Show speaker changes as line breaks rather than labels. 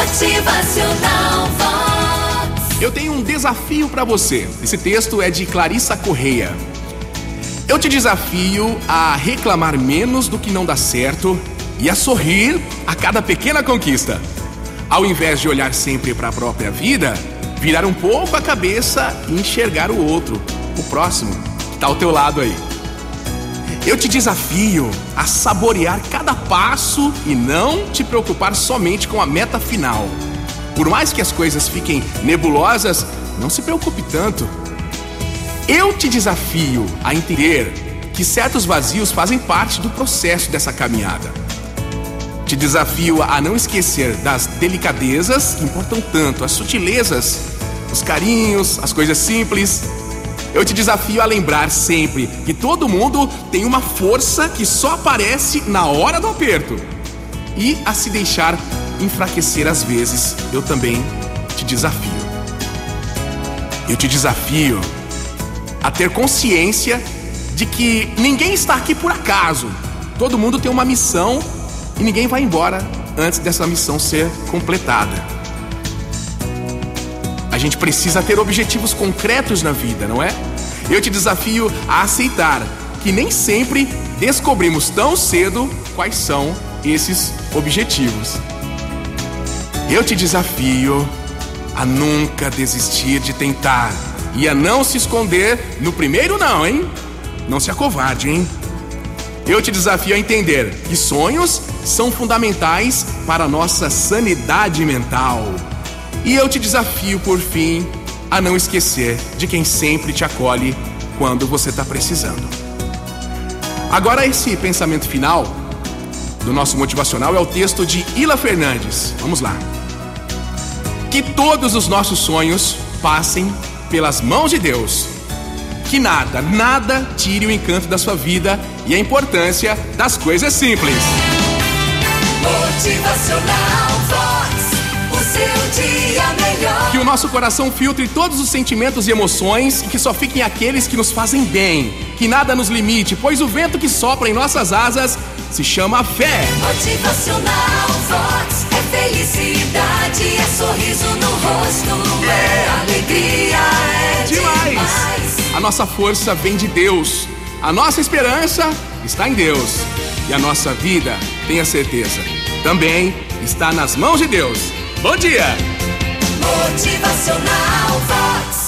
Motivacional Vox.
Eu tenho um desafio para você. Esse texto é de Clarissa Correia. Eu te desafio a reclamar menos do que não dá certo e a sorrir a cada pequena conquista. Ao invés de olhar sempre para a própria vida, virar um pouco a cabeça e enxergar o outro, o próximo, que está ao teu lado aí. Eu te desafio a saborear cada passo e não te preocupar somente com a meta final. Por mais que as coisas fiquem nebulosas, não se preocupe tanto. Eu te desafio a entender que certos vazios fazem parte do processo dessa caminhada. Te desafio a não esquecer das delicadezas que importam tanto, as sutilezas, os carinhos, as coisas simples. Eu te desafio a lembrar sempre que todo mundo tem uma força que só aparece na hora do aperto. E a se deixar enfraquecer às vezes, eu também te desafio. Eu te desafio a ter consciência de que ninguém está aqui por acaso. Todo mundo tem uma missão e ninguém vai embora antes dessa missão ser completada. A gente precisa ter objetivos concretos na vida, não é? Eu te desafio a aceitar que nem sempre descobrimos tão cedo quais são esses objetivos. Eu te desafio a nunca desistir de tentar e a não se esconder no primeiro não, hein? Não se acovarde, hein? Eu te desafio a entender que sonhos são fundamentais para a nossa sanidade mental. E eu te desafio, por fim, a não esquecer de quem sempre te acolhe quando você está precisando. Agora, esse pensamento final do nosso motivacional é o texto de Ila Fernandes. Vamos lá. Que todos os nossos sonhos passem pelas mãos de Deus. Que nada, nada tire o encanto da sua vida e a importância das coisas simples.
Motivacional
nosso coração filtre todos os sentimentos e emoções e que só fiquem aqueles que nos fazem bem. Que nada nos limite, pois o vento que sopra em nossas asas se chama fé.
Motivacional Vox. É felicidade, é sorriso no rosto. É, alegria, é
Demais! A nossa força vem de Deus. A nossa esperança está em Deus. E a nossa vida, tenha certeza, também está nas mãos de Deus. Bom dia!
Motivacional Vox.